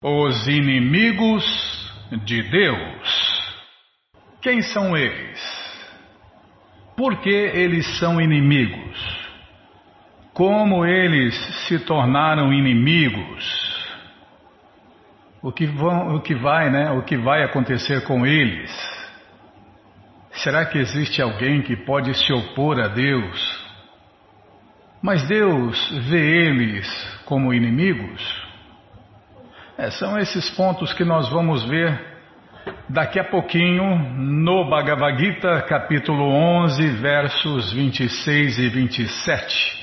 Os inimigos de Deus. Quem são eles? Por que eles são inimigos? Como eles se tornaram inimigos? O que, vão, o que vai, né? O que vai acontecer com eles? Será que existe alguém que pode se opor a Deus? Mas Deus vê eles como inimigos? É, são esses pontos que nós vamos ver daqui a pouquinho no Bhagavad Gita, capítulo 11, versos 26 e 27.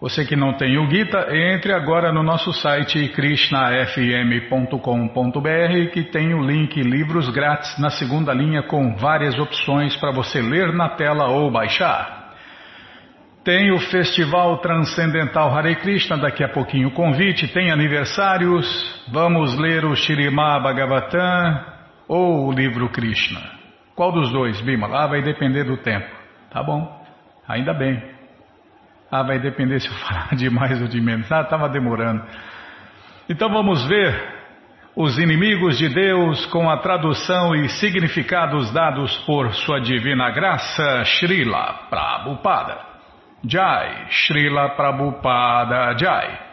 Você que não tem o Gita, entre agora no nosso site krishnafm.com.br que tem o link Livros Grátis na segunda linha com várias opções para você ler na tela ou baixar. Tem o Festival Transcendental Hare Krishna, daqui a pouquinho o convite, tem aniversários, vamos ler o Shirimá Bhagavatam ou o livro Krishna. Qual dos dois, Bima? Ah, vai depender do tempo. Tá bom, ainda bem. Ah, vai depender se eu falar de mais ou de menos. Ah, estava demorando. Então vamos ver os inimigos de Deus com a tradução e significados dados por sua divina graça, Srila Prabhupada. Jai, Srila Prabhupada Jai.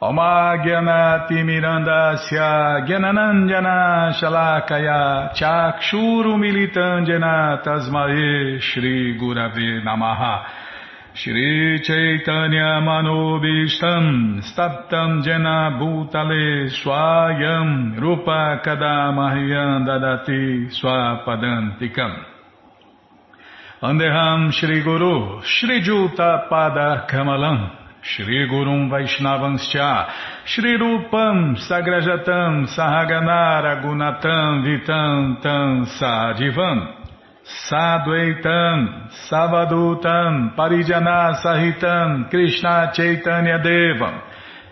Oma Gyanati Mirandasya Gyananandjana Shalakaya Chakshuru Militandjana Tasmae Shri Gurave Namaha Shri Chaitanya Manobishtam Staptam Jena Bhutale Swayam Rupa Kadamahyam Dadati Swapadantikam Andeham Shri Guru, Shri Juta Pada Kamalam, Shri Gurum Vaishnavanscha, Shri Rupam Sagrajatam Sahaganara Gunatam Vitam Tam Sadivam, Sadvaitam Savadutam Parijana Sahitam Krishna Chaitanya Devam,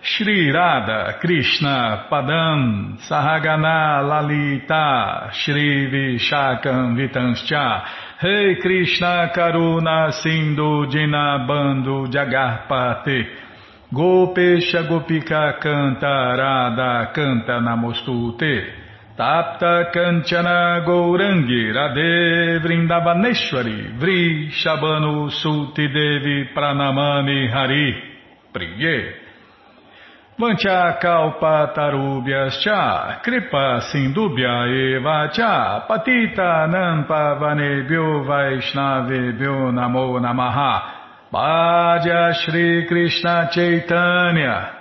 Shri Radha Krishna Padam Sahagana Lalita Shri Vishakam Vitanscha hey Krishna Karuna Sindhu Dinabando Jagarpate Gopesha Gopika Canta Radha Canta Namostute. Tapta Kanchana Gourangi Radhe Vrindavaneshwari Vri Shabanu Suti Devi Pranamani Hari. Priye Vancha kalpa tarubhyas cha kripa sindubhya eva cha patita nampa vanebhyo vaishnavebhyo namo namaha. Bhaja Shri Krishna Chaitanya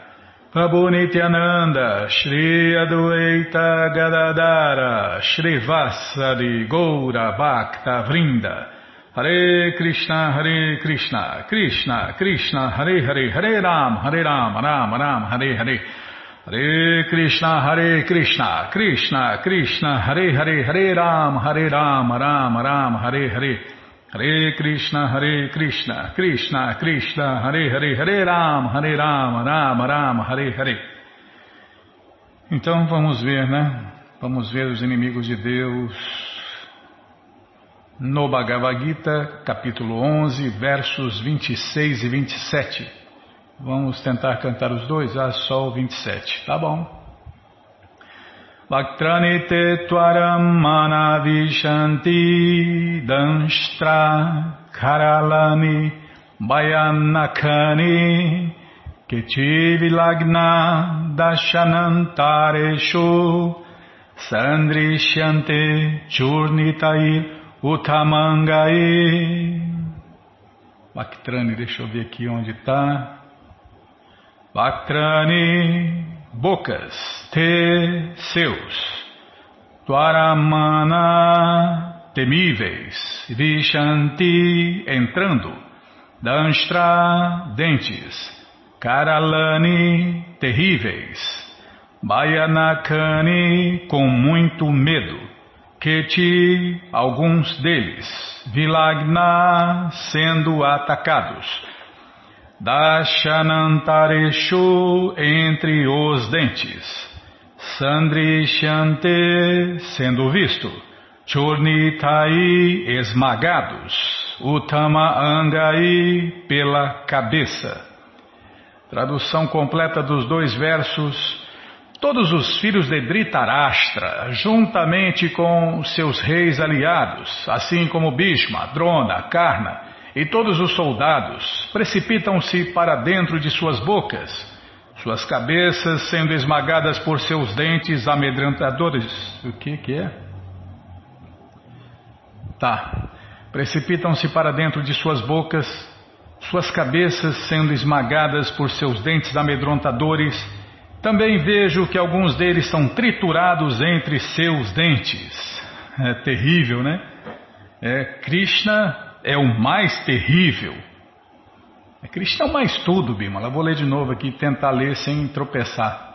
Prabhu Nityananda Shri Adueita Gadadara Shri Vasari Goura Bhakta Vrinda Hare Krishna, Hare Krishna, Krishna, Krishna, Hare Hare, Hare Ram, Hare Ram, Ram Ram, Hare Hare. Hare Krishna, Hare Krishna, Krishna, Krishna, Hare Hare, Hare Ram, Hare Ram, Ram Ram, Hare Hare. Hare Krishna, Hare Krishna, Krishna, Krishna, Hare Hare, Hare Ram, Hare Ram, Ram Ram, Hare Hare. Então vamos ver, né? Vamos ver os inimigos de Deus no Bhagavad Gita, capítulo 11, versos 26 e 27. Vamos tentar cantar os dois? Ah, só o 27. Tá bom. Bhaktranite tvaram manavishanti danshtra karalani bayanakani ketivilagna dashanantareshu sandrishyante churnitair Utamangai. Bactrane, deixa eu ver aqui onde está. Bactrane, bocas, te, seus. Tuaramana, temíveis. Vishanti, entrando. Danshtra, dentes. Karalani, terríveis. Bayanakani, com muito medo. Keti, alguns deles, Vilagna, sendo atacados, Dashanantareshu, entre os dentes, Sandrishante, sendo visto, Churnitai, esmagados, Utama Angai, pela cabeça. Tradução completa dos dois versos todos os filhos de Dhritarashtra, juntamente com seus reis aliados, assim como Bhishma, Drona, Karna e todos os soldados, precipitam-se para dentro de suas bocas, suas cabeças sendo esmagadas por seus dentes amedrontadores. O que que é? Tá. Precipitam-se para dentro de suas bocas, suas cabeças sendo esmagadas por seus dentes amedrontadores. Também vejo que alguns deles são triturados entre seus dentes. É terrível, né? É, Krishna é o mais terrível. É, Krishna é o mais tudo, Bimala. Vou ler de novo aqui, tentar ler sem tropeçar.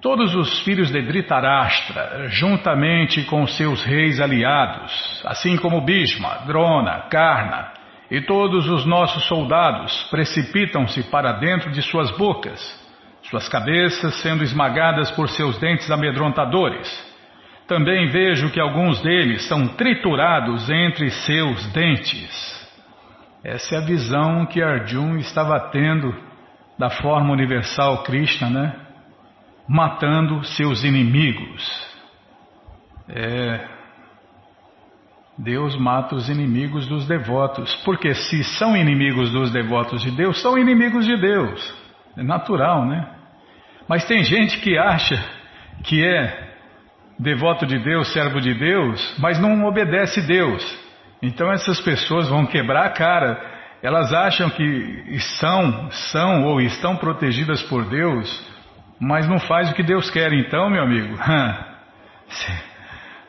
Todos os filhos de Dhritarashtra, juntamente com seus reis aliados, assim como Bhishma, Drona, Karna e todos os nossos soldados, precipitam-se para dentro de suas bocas, suas cabeças sendo esmagadas por seus dentes amedrontadores. Também vejo que alguns deles são triturados entre seus dentes. Essa é a visão que Arjun estava tendo da forma universal Krishna, né? matando seus inimigos. É, Deus mata os inimigos dos devotos, porque se são inimigos dos devotos de Deus, são inimigos de Deus. É natural, né? Mas tem gente que acha que é devoto de Deus, servo de Deus, mas não obedece Deus. Então essas pessoas vão quebrar a cara. Elas acham que são, são ou estão protegidas por Deus mas não faz o que Deus quer, então, meu amigo.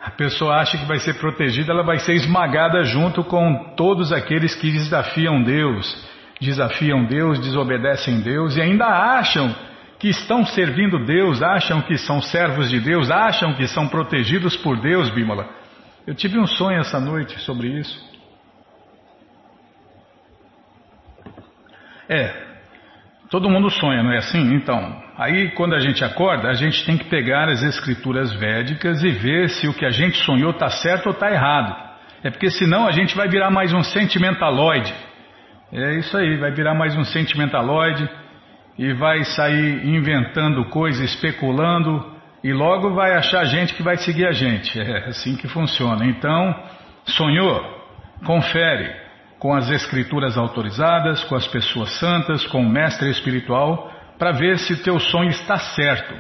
A pessoa acha que vai ser protegida, ela vai ser esmagada junto com todos aqueles que desafiam Deus, desafiam Deus, desobedecem Deus e ainda acham que estão servindo Deus, acham que são servos de Deus, acham que são protegidos por Deus, Bímola. Eu tive um sonho essa noite sobre isso. É, Todo mundo sonha, não é assim? Então, aí quando a gente acorda, a gente tem que pegar as escrituras védicas e ver se o que a gente sonhou está certo ou está errado. É porque senão a gente vai virar mais um sentimentaloide. É isso aí, vai virar mais um sentimentaloide e vai sair inventando coisas, especulando e logo vai achar gente que vai seguir a gente. É assim que funciona. Então, sonhou? Confere com as escrituras autorizadas, com as pessoas santas, com o mestre espiritual, para ver se teu sonho está certo.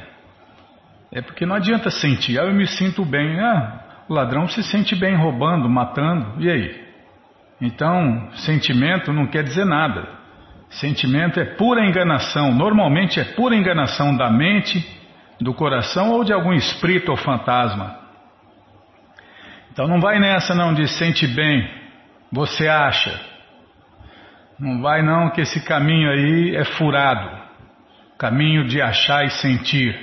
É porque não adianta sentir, ah, eu me sinto bem. Ah, o ladrão se sente bem roubando, matando, e aí? Então, sentimento não quer dizer nada. Sentimento é pura enganação, normalmente é pura enganação da mente, do coração ou de algum espírito ou fantasma. Então não vai nessa não de sente bem, você acha? Não vai não que esse caminho aí é furado. Caminho de achar e sentir.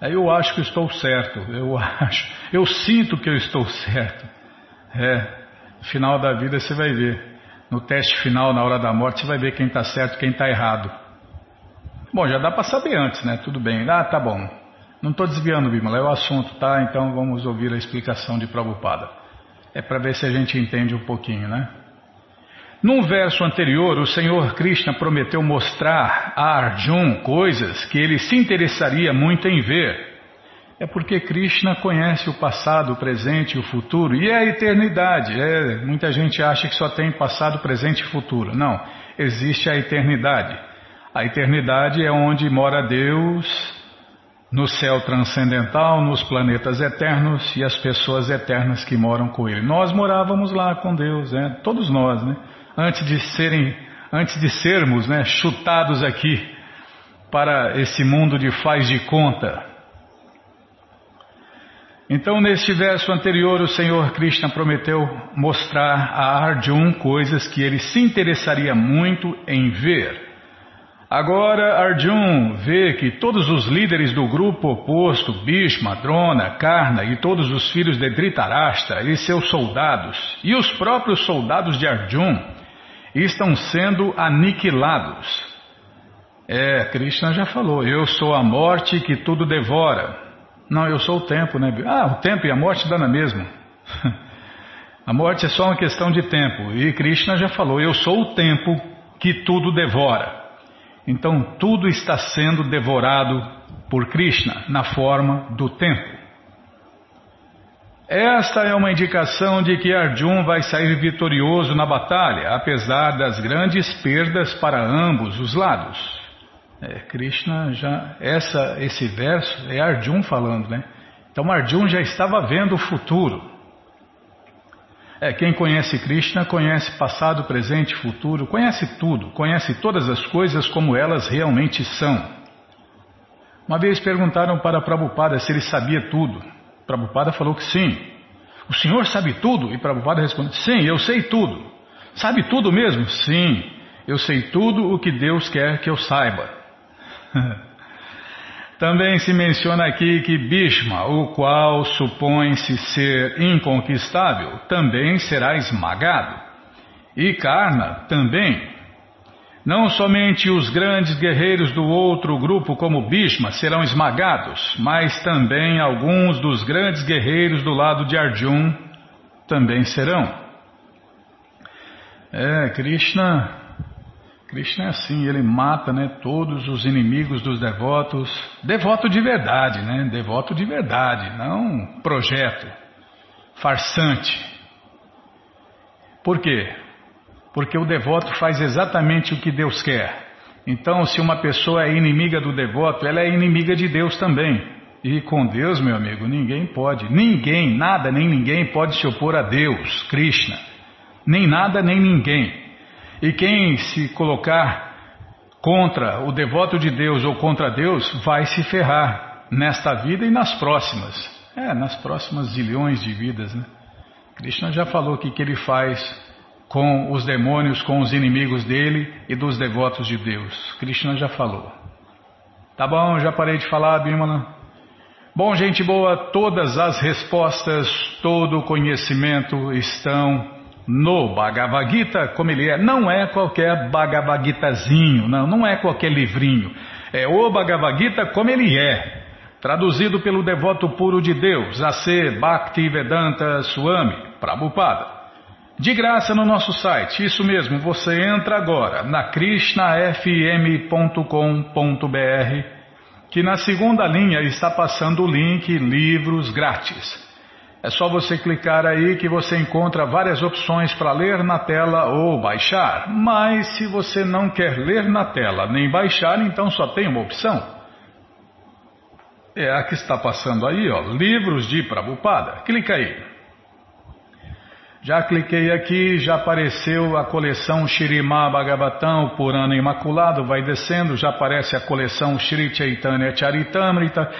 Aí eu acho que estou certo. Eu acho. Eu sinto que eu estou certo. É. No final da vida você vai ver. No teste final, na hora da morte, você vai ver quem está certo e quem está errado. Bom, já dá para saber antes, né? Tudo bem. Ah, tá bom. Não estou desviando, Bimala, é o assunto, tá? Então vamos ouvir a explicação de Prabhupada. É para ver se a gente entende um pouquinho, né? Num verso anterior, o Senhor Krishna prometeu mostrar a Arjun coisas que ele se interessaria muito em ver. É porque Krishna conhece o passado, o presente e o futuro, e é a eternidade. É, muita gente acha que só tem passado, presente e futuro. Não, existe a eternidade. A eternidade é onde mora Deus, no céu transcendental, nos planetas eternos e as pessoas eternas que moram com Ele. Nós morávamos lá com Deus, né? todos nós, né? antes de serem, antes de sermos né, chutados aqui para esse mundo de faz de conta. Então, neste verso anterior, o Senhor Krishna prometeu mostrar a Arjun coisas que ele se interessaria muito em ver. Agora Arjun vê que todos os líderes do grupo oposto, Bhishma, Drona, Karna e todos os filhos de Dhritarashtra e seus soldados, e os próprios soldados de Arjun, estão sendo aniquilados. É, Krishna já falou, eu sou a morte que tudo devora. Não, eu sou o tempo, né? Ah, o tempo e a morte dá na mesma. a morte é só uma questão de tempo. E Krishna já falou, eu sou o tempo que tudo devora. Então tudo está sendo devorado por Krishna na forma do tempo. Esta é uma indicação de que Arjun vai sair vitorioso na batalha, apesar das grandes perdas para ambos os lados. É, Krishna já essa esse verso é Arjun falando, né? Então Arjun já estava vendo o futuro. É, quem conhece Krishna conhece passado, presente, futuro, conhece tudo, conhece todas as coisas como elas realmente são. Uma vez perguntaram para Prabhupada se ele sabia tudo. Prabhupada falou que sim. O senhor sabe tudo? E Prabhupada respondeu: Sim, eu sei tudo. Sabe tudo mesmo? Sim, eu sei tudo o que Deus quer que eu saiba. Também se menciona aqui que Bhishma, o qual supõe-se ser inconquistável, também será esmagado. E Karna também. Não somente os grandes guerreiros do outro grupo, como Bhishma, serão esmagados, mas também alguns dos grandes guerreiros do lado de Arjun também serão. É, Krishna Krishna é assim, ele mata né, todos os inimigos dos devotos. Devoto de verdade, né? Devoto de verdade, não projeto, farsante. Por quê? Porque o devoto faz exatamente o que Deus quer. Então, se uma pessoa é inimiga do devoto, ela é inimiga de Deus também. E com Deus, meu amigo, ninguém pode, ninguém, nada nem ninguém pode se opor a Deus, Krishna. Nem nada nem ninguém. E quem se colocar contra o devoto de Deus ou contra Deus vai se ferrar nesta vida e nas próximas. É, nas próximas zilhões de vidas, né? Krishna já falou o que, que ele faz com os demônios, com os inimigos dele e dos devotos de Deus. Krishna já falou. Tá bom, já parei de falar, Bimala. Bom, gente boa, todas as respostas, todo o conhecimento estão no Bhagavad Gita, como ele é, não é qualquer Bhagavad Gitazinho, não, não é qualquer livrinho. É o Bhagavad Gita como ele é, traduzido pelo devoto puro de Deus, A.C. Bhaktivedanta Swami Prabhupada. De graça no nosso site, isso mesmo, você entra agora na krishnafm.com.br, que na segunda linha está passando o link Livros Grátis. É só você clicar aí que você encontra várias opções para ler na tela ou baixar. Mas se você não quer ler na tela nem baixar, então só tem uma opção. É a que está passando aí, ó, livros de Prabhupada. Clica aí. Já cliquei aqui, já apareceu a coleção Shirimá Bhagavatam, por ano imaculado, vai descendo, já aparece a coleção Shri Chaitanya Charitamrita,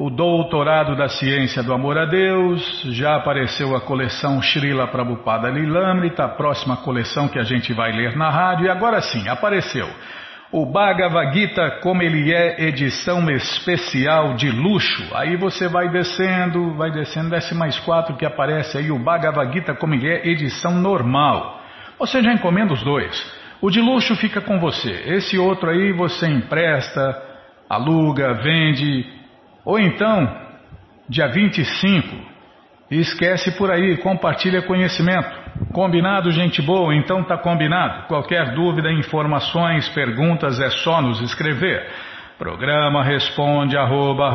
o Doutorado da Ciência do Amor a Deus, já apareceu a coleção Srila Prabhupada Lilamrita, a próxima coleção que a gente vai ler na rádio, e agora sim, apareceu o Bhagavad Gita como ele é, edição especial de luxo. Aí você vai descendo, vai descendo, desce mais quatro que aparece aí o Bhagavad Gita como ele é, edição normal. Você já encomenda os dois. O de luxo fica com você, esse outro aí você empresta, aluga, vende ou então, dia 25, esquece por aí, compartilha conhecimento. Combinado, gente boa? Então tá combinado. Qualquer dúvida, informações, perguntas é só nos escrever. Programa responde arroba,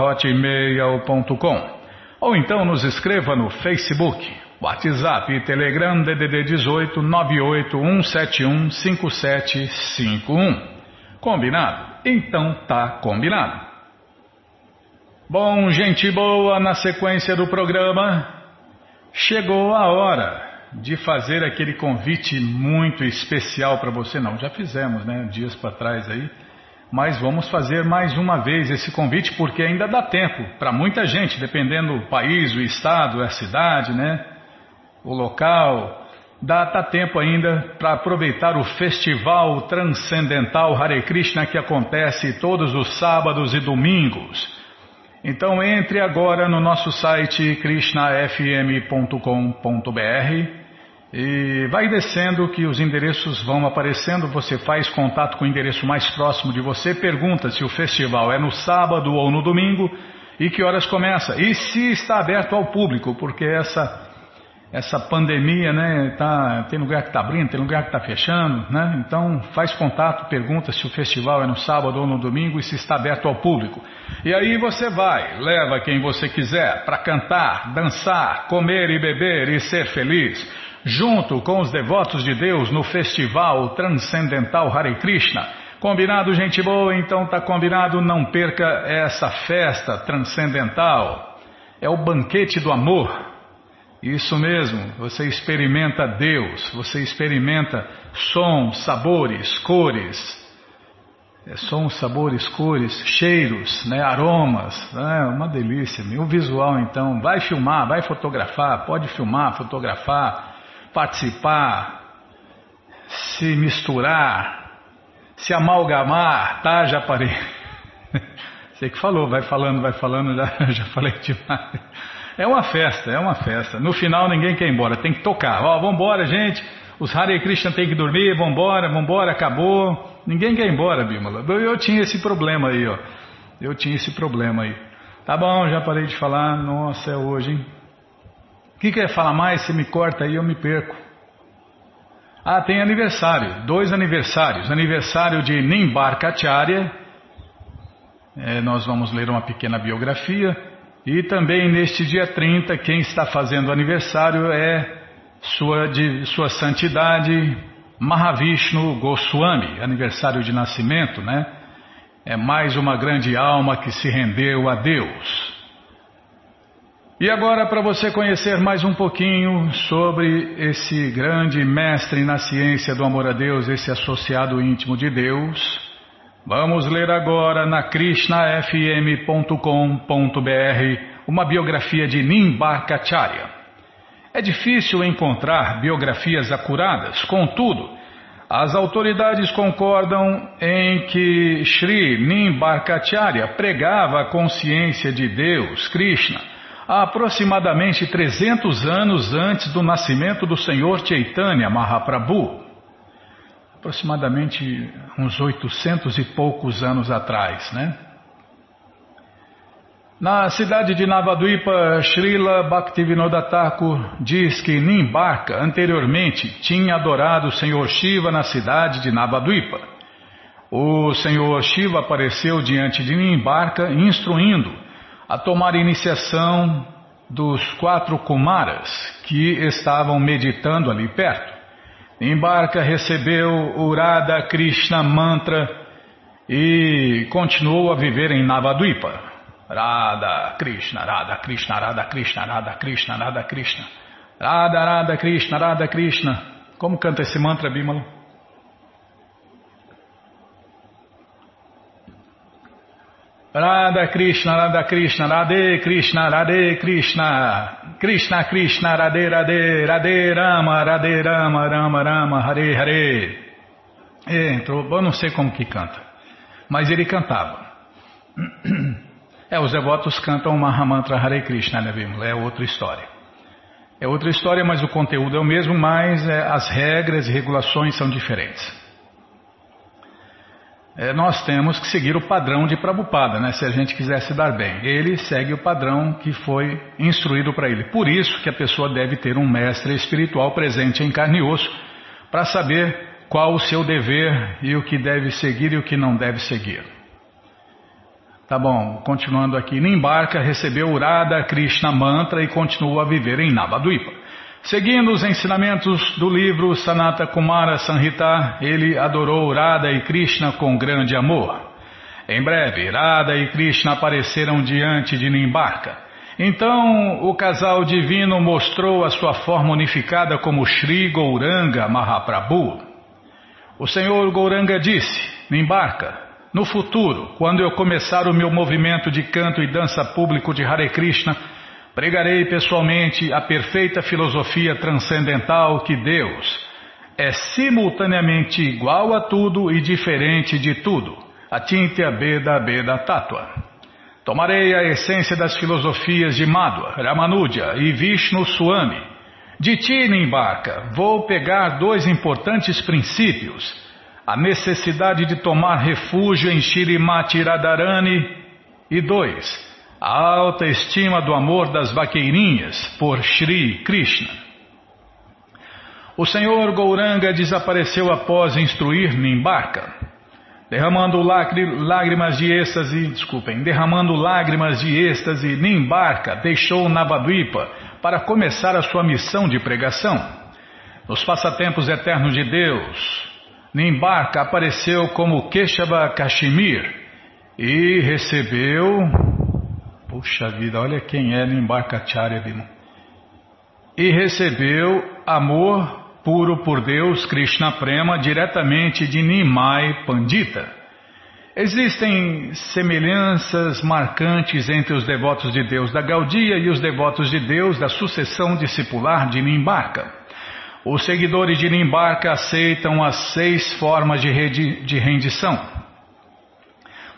Ou então nos escreva no Facebook, WhatsApp e Telegram DDD 18 98171 5751. Combinado? Então tá combinado. Bom, gente boa, na sequência do programa, chegou a hora de fazer aquele convite muito especial para você. Não, já fizemos, né, dias para trás aí, mas vamos fazer mais uma vez esse convite porque ainda dá tempo para muita gente, dependendo do país, o estado, a cidade, né, o local. Dá, dá tempo ainda para aproveitar o Festival Transcendental Hare Krishna que acontece todos os sábados e domingos. Então entre agora no nosso site krishnafm.com.br e vai descendo que os endereços vão aparecendo, você faz contato com o endereço mais próximo de você, pergunta se o festival é no sábado ou no domingo e que horas começa. E se está aberto ao público, porque essa essa pandemia, né? Tá, tem lugar que está abrindo, tem lugar que está fechando, né? Então faz contato, pergunta se o festival é no sábado ou no domingo e se está aberto ao público. E aí você vai, leva quem você quiser para cantar, dançar, comer e beber e ser feliz, junto com os devotos de Deus no festival transcendental Hare Krishna. Combinado, gente boa? Então tá combinado, não perca essa festa transcendental. É o banquete do amor. Isso mesmo, você experimenta Deus, você experimenta sons, sabores, cores, é, sons, sabores, cores, cheiros, né, aromas, é uma delícia. O visual então, vai filmar, vai fotografar, pode filmar, fotografar, participar, se misturar, se amalgamar, tá? Já parei. Você que falou, vai falando, vai falando, já, já falei demais. É uma festa, é uma festa. No final ninguém quer ir embora, tem que tocar. Ó, vambora, gente. Os Hare Krishna tem que dormir, vambora, vambora, acabou. Ninguém quer ir embora, Bímola. Eu, eu tinha esse problema aí, ó. Eu tinha esse problema aí. Tá bom, já parei de falar. Nossa, é hoje, hein? O que quer falar mais? Você me corta aí, eu me perco. Ah, tem aniversário. Dois aniversários. Aniversário de Nimbarkacharya. É, nós vamos ler uma pequena biografia. E também neste dia 30, quem está fazendo aniversário é sua, de, sua santidade Mahavishnu Goswami, aniversário de nascimento, né? É mais uma grande alma que se rendeu a Deus. E agora, para você conhecer mais um pouquinho sobre esse grande mestre na ciência do amor a Deus, esse associado íntimo de Deus, Vamos ler agora na krishnafm.com.br uma biografia de Nimbarkacharya. É difícil encontrar biografias acuradas, contudo, as autoridades concordam em que Sri Nimbarkacharya pregava a consciência de Deus, Krishna, há aproximadamente 300 anos antes do nascimento do Senhor Chaitanya Mahaprabhu aproximadamente uns 800 e poucos anos atrás, né? Na cidade de Navadvipa, Srila Bhaktivinoda Thakur diz que Nimbarka anteriormente tinha adorado o Senhor Shiva na cidade de Navadvipa. O Senhor Shiva apareceu diante de Nimbarka instruindo a tomar iniciação dos quatro Kumaras que estavam meditando ali perto. Embarca recebeu o Radha Krishna Mantra e continuou a viver em Navadvipa. Radha Krishna, Radha Krishna, Radha Krishna, Radha Krishna, Radha Krishna. Radha, Radha Krishna, Radha Krishna. Como canta esse mantra, Bímalo? Radha Krishna, Radha Krishna, Radhe Krishna, Radhe Krishna, Krishna Krishna, Radhe Radhe, Radhe Rama, Radhe Rama, Rama Rama, Hare Hare. Entrou, eu não sei como que canta, mas ele cantava. É, os devotos cantam o Mahamantra Hare Krishna, né, Bimala? É outra história. É outra história, mas o conteúdo é o mesmo, mas é, as regras e regulações são diferentes é, nós temos que seguir o padrão de Prabhupada, né, se a gente quiser se dar bem. Ele segue o padrão que foi instruído para ele. Por isso que a pessoa deve ter um mestre espiritual presente em carne e osso para saber qual o seu dever e o que deve seguir e o que não deve seguir. Tá bom, continuando aqui. Nimbarka recebeu o Radha Krishna Mantra e continuou a viver em Navadvipa. Seguindo os ensinamentos do livro Sanata Kumara Sanhita, ele adorou Radha e Krishna com grande amor. Em breve, Radha e Krishna apareceram diante de Nimbarka. Então, o casal divino mostrou a sua forma unificada como Sri Gouranga Mahaprabhu. O Senhor Gouranga disse: Nimbarka, no futuro, quando eu começar o meu movimento de canto e dança público de Hare Krishna, Pregarei pessoalmente a perfeita filosofia transcendental que Deus é simultaneamente igual a tudo e diferente de tudo. Atintya Beda Beda Tattva. Tomarei a essência das filosofias de Madhva, Ramanuja e Vishnu Swami. De ti, Nimbarka, vou pegar dois importantes princípios. A necessidade de tomar refúgio em Shirimati Radharani e dois, a alta estima do amor das vaqueirinhas por Sri Krishna. O senhor Gouranga desapareceu após instruir Nimbarka. Derramando lágrimas de êxtase, desculpem, derramando lágrimas de êxtase, Nimbarka deixou Navadvipa para começar a sua missão de pregação. Nos passatempos eternos de Deus, Nimbarka apareceu como Keshava Kashmir e recebeu. Puxa vida, olha quem é Nimbarka Charya E recebeu amor puro por Deus, Krishna Prema, diretamente de Nimai Pandita. Existem semelhanças marcantes entre os devotos de Deus da Gaudia e os devotos de Deus da sucessão discipular de Nimbarka. Os seguidores de Nimbarka aceitam as seis formas de rendição.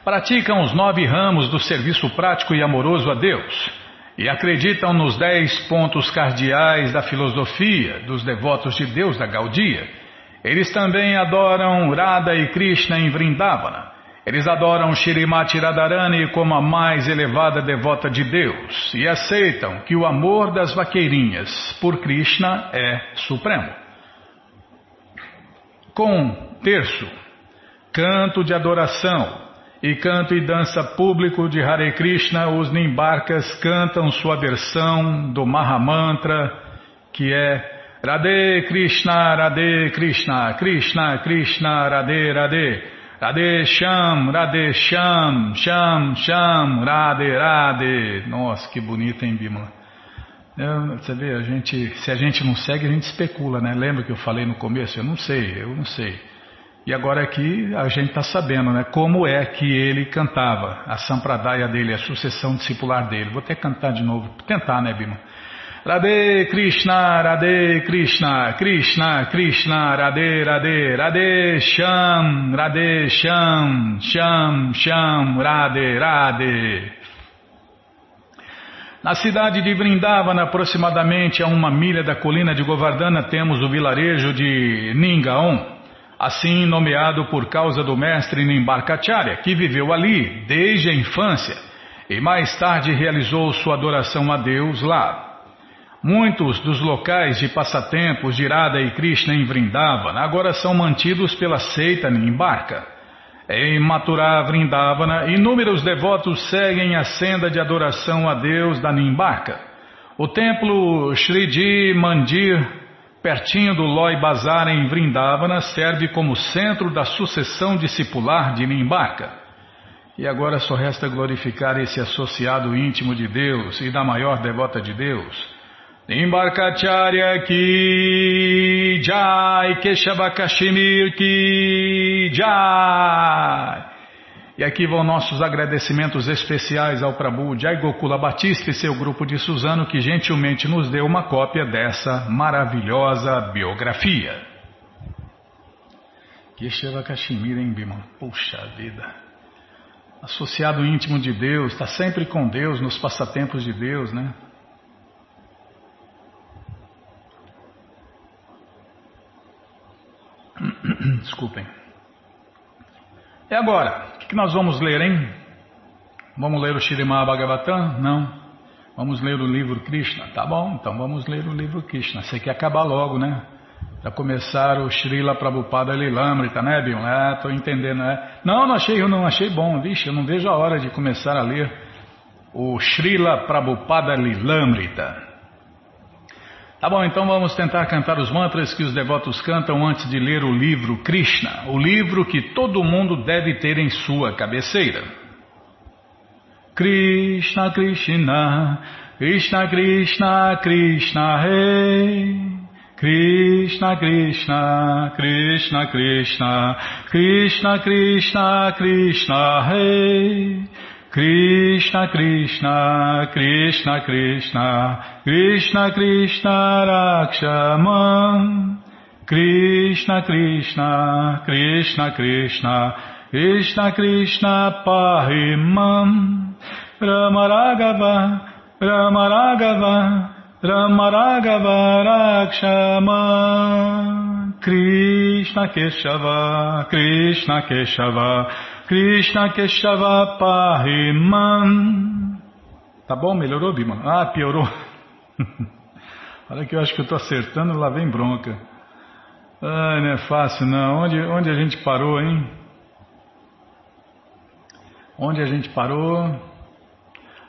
Praticam os nove ramos do serviço prático e amoroso a Deus e acreditam nos dez pontos cardeais da filosofia dos devotos de Deus da Gaudia. Eles também adoram Radha e Krishna em Vrindavana. Eles adoram Shrimati Radharani como a mais elevada devota de Deus e aceitam que o amor das vaqueirinhas por Krishna é supremo. Com terço, canto de adoração, e canto e dança público de Hare Krishna, os Nimbarkas cantam sua versão do Mahamantra, que é Radhe Krishna, Radhe Krishna, Krishna Krishna, Radhe Radhe, Radhe Sham, Radhe Sham, Sham Sham, Radhe Radhe. Nossa, que bonito, hein, Bima? Você vê, a gente, se a gente não segue, a gente especula, né? Lembra que eu falei no começo? Eu não sei, eu não sei. E agora aqui a gente está sabendo né, como é que ele cantava, a sampradaya dele, a sucessão discipular dele. Vou até cantar de novo, tentar, né, Bima? Radhe Krishna, Radhe Krishna, Krishna Krishna, Radhe Radhe, Radhe Sham, Radhe Sham, Sham Sham, Radhe Radhe. Na cidade de Vrindavana, aproximadamente a uma milha da colina de Govardhana, temos o vilarejo de Ningaon assim nomeado por causa do mestre Nimbarkacharya, que viveu ali desde a infância e mais tarde realizou sua adoração a Deus lá. Muitos dos locais de passatempos de Radha e Krishna em Vrindavana agora são mantidos pela seita Nimbarka. Em Mathura Vrindavana, inúmeros devotos seguem a senda de adoração a Deus da Nimbarka. O templo Shriji Mandir pertinho do Loi Bazar em Vrindavana, serve como centro da sucessão discipular de Nimbarka. E agora só resta glorificar esse associado íntimo de Deus e da maior devota de Deus. Nimbarkacharya ki jai, Keshava Kashmir ki jai. E aqui vão nossos agradecimentos especiais ao Prabhu Jai Gokula Batista e seu grupo de Suzano que gentilmente nos deu uma cópia dessa maravilhosa biografia. Keshava Kashmir, hein, Bima? Puxa vida. Associado íntimo de Deus, está sempre com Deus, nos passatempos de Deus, né? Desculpem. E agora, o que nós vamos ler, hein? Vamos ler o Shirimá Bhagavatam? Não. Vamos ler o livro Krishna? Tá bom, então vamos ler o livro Krishna. Você quer acabar logo, né? Para começar o Srila Prabhupada Lilamrita, né, Bion? É, tô entendendo, né? Não, não achei, eu não achei bom, vixe, eu não vejo a hora de começar a ler o Srila Prabhupada Lilamrita. Tá bom, então vamos tentar cantar os mantras que os devotos cantam antes de ler o livro Krishna, o livro que todo mundo deve ter em sua cabeceira. Krishna, Krishna, Krishna, Krishna, Krishna, Rei. Krishna, Krishna, Krishna, Krishna, Krishna, Krishna, Krishna, Rei. Krishna Krishna Krishna Krishna Krishna Krishna Rakshaman Krishna Krishna Krishna Krishna Krishna Krishna Pahimam Ramaragava Ramaragava Ramaragava Rakshaman Krishna Keshava Krishna Keshava Krishna Keshava Pahiman. Tá bom? Melhorou, Bima? Ah, piorou. Olha que eu acho que eu estou acertando, lá vem bronca. Ai, não é fácil não. Onde, onde a gente parou, hein? Onde a gente parou?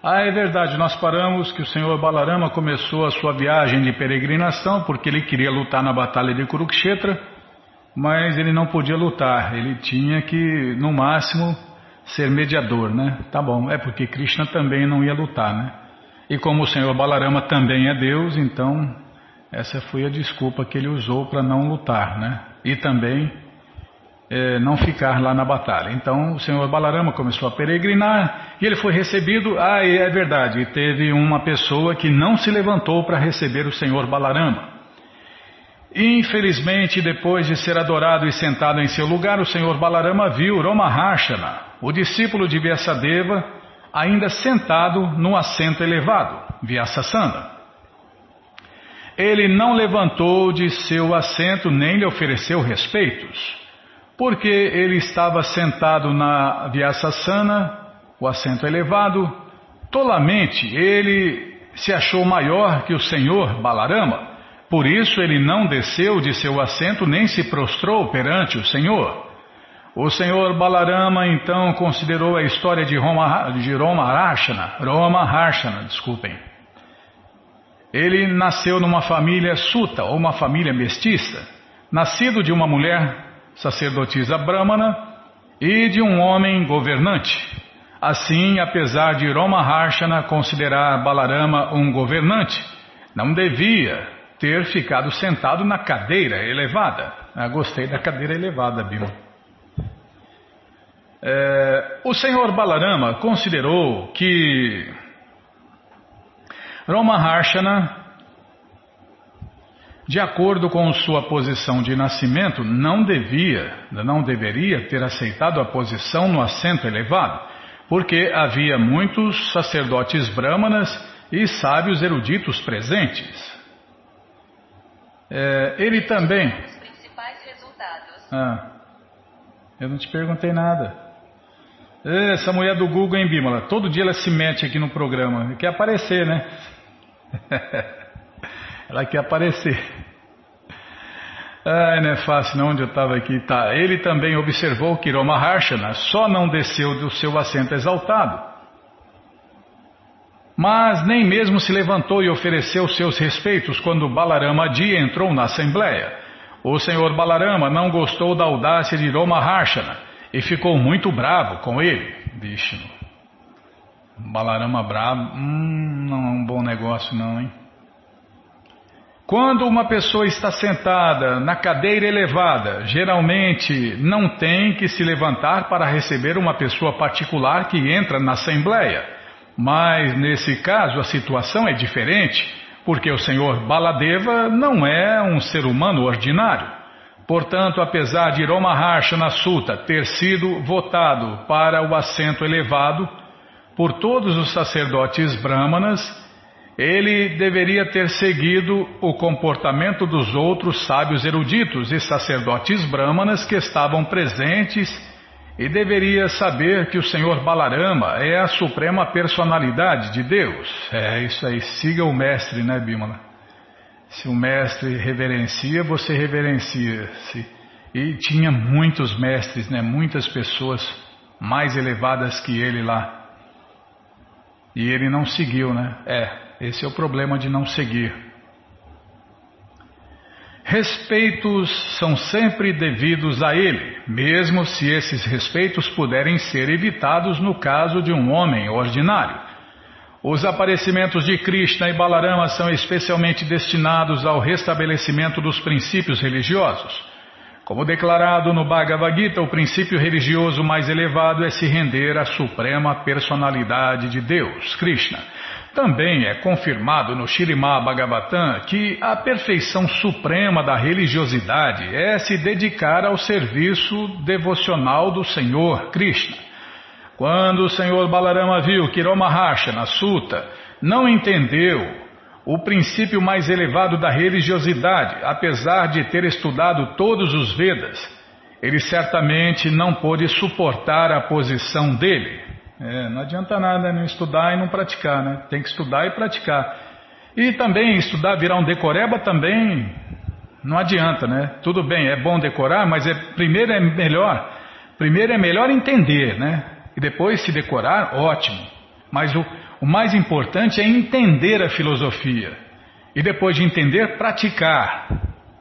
Ah, é verdade, nós paramos que o senhor Balarama começou a sua viagem de peregrinação porque ele queria lutar na batalha de Kurukshetra, mas ele não podia lutar, ele tinha que, no máximo, ser mediador, né? Tá bom, é porque Krishna também não ia lutar, né? E como o senhor Balarama também é Deus, então essa foi a desculpa que ele usou para não lutar, né? E também é, não ficar lá na batalha. Então o senhor Balarama começou a peregrinar e ele foi recebido. Ah, é verdade, teve uma pessoa que não se levantou para receber o senhor Balarama. Infelizmente, depois de ser adorado e sentado em seu lugar, o senhor Balarama viu Romaharshana, o discípulo de Vyasadeva, ainda sentado num assento elevado, Vyasasana. Ele não levantou de seu assento nem lhe ofereceu respeitos porque ele estava sentado na Vyasasana, o assento elevado, tolamente ele se achou maior que o senhor Balarama, por isso ele não desceu de seu assento nem se prostrou perante o senhor. O senhor Balarama então considerou a história de Roma, de Roma Harshana, Roma Harshana, desculpem. Ele nasceu numa família suta, ou uma família mestiça, nascido de uma mulher sacerdotisa brahmana e de um homem governante. Assim, apesar de Roma Harshana considerar Balarama um governante, não devia ter ficado sentado na cadeira elevada. Ah, gostei da cadeira elevada, Bima. É, o senhor Balarama considerou que Roma Harshana de acordo com sua posição de nascimento, não devia, não deveria ter aceitado a posição no assento elevado, porque havia muitos sacerdotes brâmanas e sábios eruditos presentes. É, ele também. Ah, eu não te perguntei nada. Essa mulher do Google, hein, Bímola? Todo dia ela se mete aqui no programa. Quer aparecer, né? Ela quer aparecer. Ah, não é fácil não, onde eu estava aqui. Tá. Ele também observou que Romaharshana só não desceu do seu assento exaltado. Mas nem mesmo se levantou e ofereceu seus respeitos quando Balarama Adi entrou na assembleia. O senhor Balarama não gostou da audácia de Romaharshana e ficou muito bravo com ele. Vishnu. Balarama bravo, hum, não é um bom negócio não, hein? Quando uma pessoa está sentada na cadeira elevada, geralmente não tem que se levantar para receber uma pessoa particular que entra na assembleia. Mas nesse caso a situação é diferente, porque o senhor Baladeva não é um ser humano ordinário. Portanto, apesar de Romaharshana Sutta ter sido votado para o assento elevado por todos os sacerdotes brahmanas, ele deveria ter seguido o comportamento dos outros sábios eruditos e sacerdotes brahmanas que estavam presentes e deveria saber que o Senhor Balarama é a suprema personalidade de Deus. É isso aí, siga o mestre, né, Bimala? Se o mestre reverencia, você reverencia-se. E tinha muitos mestres, né, muitas pessoas mais elevadas que ele lá. E ele não seguiu, né? É, esse é o problema de não seguir. Respeitos são sempre devidos a ele, mesmo se esses respeitos puderem ser evitados no caso de um homem ordinário. Os aparecimentos de Krishna e Balarama são especialmente destinados ao restabelecimento dos princípios religiosos. Como declarado no Bhagavad Gita, o princípio religioso mais elevado é se render à suprema personalidade de Deus, Krishna. Também é confirmado no Shirimá Bhagavatam que a perfeição suprema da religiosidade é se dedicar ao serviço devocional do Senhor Krishna. Quando o Senhor Balarama viu que Romaharsha, na Sutta, não entendeu o princípio mais elevado da religiosidade, apesar de ter estudado todos os Vedas, ele certamente não pôde suportar a posição dele. É, não adianta nada não estudar e não praticar, né? Tem que estudar e praticar. E também estudar, virar um decoreba também Não adianta, né? Tudo bem, é bom decorar, mas é, primeiro é melhor, primeiro é melhor entender, né? E depois se decorar, ótimo. Mas o, o mais importante é entender a filosofia. E depois de entender, praticar.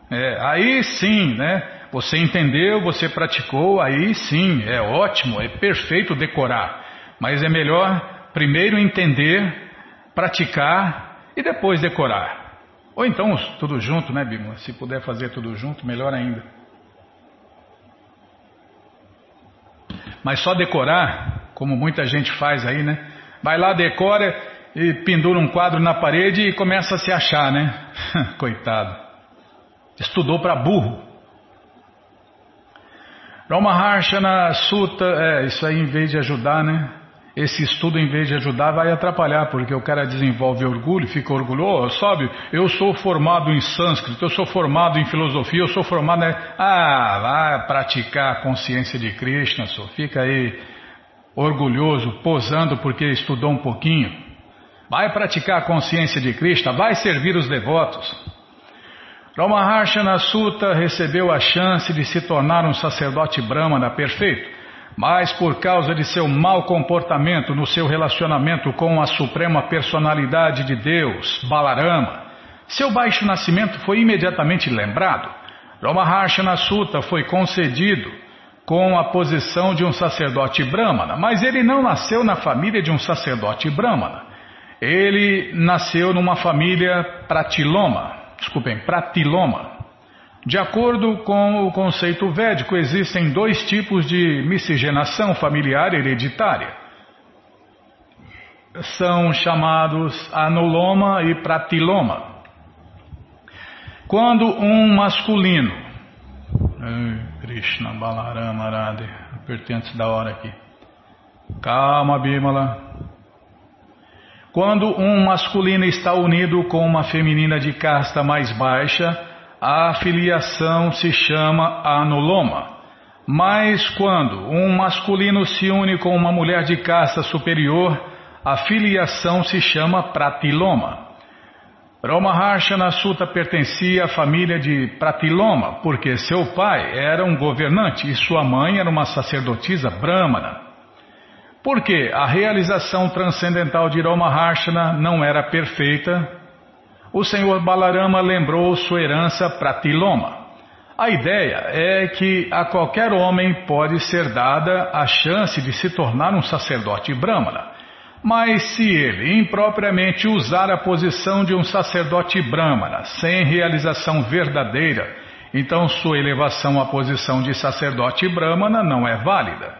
É, aí sim, né? Você entendeu, você praticou, aí sim, é ótimo, é perfeito decorar. Mas é melhor primeiro entender, praticar e depois decorar. Ou então tudo junto, né, Bima? Se puder fazer tudo junto, melhor ainda. Mas só decorar, como muita gente faz aí, né? Vai lá, decora e pendura um quadro na parede e começa a se achar, né? Coitado. Estudou para burro. Ramaharshana Sutta, é, isso aí em vez de ajudar, né? Esse estudo, em vez de ajudar, vai atrapalhar, porque o cara desenvolve orgulho, fica orgulhoso, sabe? Eu sou formado em sânscrito, eu sou formado em filosofia, eu sou formado. Né? Ah, vai praticar a consciência de Krishna, só fica aí orgulhoso, posando porque estudou um pouquinho. Vai praticar a consciência de Krishna, vai servir os devotos. Ramaharshana Sutta recebeu a chance de se tornar um sacerdote brahmana perfeito, mas por causa de seu mau comportamento no seu relacionamento com a suprema personalidade de Deus, Balarama, seu baixo nascimento foi imediatamente lembrado. Ramaharshana Sutta foi concedido com a posição de um sacerdote brahmana, mas ele não nasceu na família de um sacerdote brahmana. Ele nasceu numa família pratiloma, desculpem, pratiloma. De acordo com o conceito védico, existem dois tipos de miscigenação familiar hereditária. São chamados anuloma e pratiloma. Quando um masculino, Krishna Balarama Arade, apertei da hora aqui. Calma, Bimala. Quando um masculino está unido com uma feminina de casta mais baixa, a filiação se chama anuloma. Mas quando um masculino se une com uma mulher de casta superior, a filiação se chama pratiloma. Ramaharshana Sutta pertencia à família de Pratiloma, porque seu pai era um governante e sua mãe era uma sacerdotisa brahmana. Porque a realização transcendental de Ramaharshana não era perfeita, o senhor Balarama lembrou sua herança para Tiloma. A ideia é que a qualquer homem pode ser dada a chance de se tornar um sacerdote brahmana. Mas se ele impropriamente usar a posição de um sacerdote brahmana sem realização verdadeira, então sua elevação à posição de sacerdote brahmana não é válida.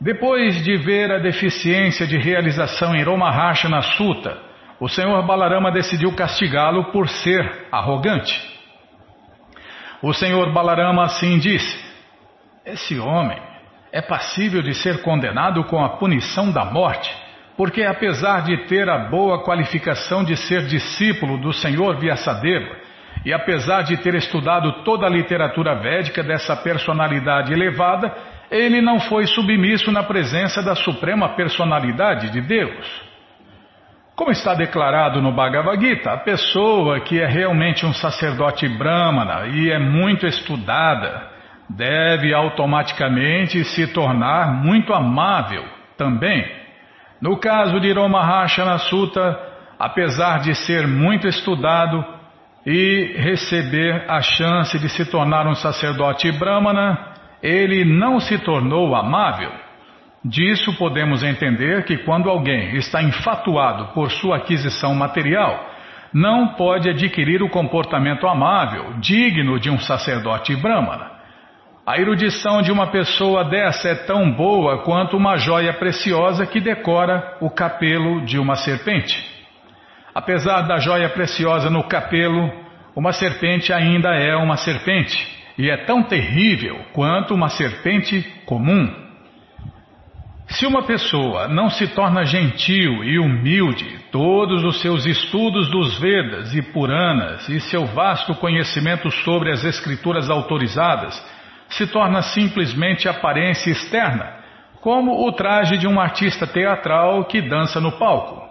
Depois de ver a deficiência de realização em Romahashana Sutta, o senhor Balarama decidiu castigá-lo por ser arrogante. O senhor Balarama assim disse: Esse homem é passível de ser condenado com a punição da morte, porque apesar de ter a boa qualificação de ser discípulo do senhor Vyasadeva, e apesar de ter estudado toda a literatura védica dessa personalidade elevada, ele não foi submisso na presença da suprema personalidade de Deus. Como está declarado no Bhagavad Gita, a pessoa que é realmente um sacerdote brahmana e é muito estudada deve automaticamente se tornar muito amável também. No caso de Romahashana Sutta, apesar de ser muito estudado e receber a chance de se tornar um sacerdote brahmana, ele não se tornou amável. Disso podemos entender que quando alguém está enfatuado por sua aquisição material, não pode adquirir o comportamento amável, digno de um sacerdote brahmana. A erudição de uma pessoa dessa é tão boa quanto uma joia preciosa que decora o capelo de uma serpente. Apesar da joia preciosa no capelo, uma serpente ainda é uma serpente e é tão terrível quanto uma serpente comum. Se uma pessoa não se torna gentil e humilde, todos os seus estudos dos Vedas e Puranas e seu vasto conhecimento sobre as escrituras autorizadas se torna simplesmente aparência externa, como o traje de um artista teatral que dança no palco.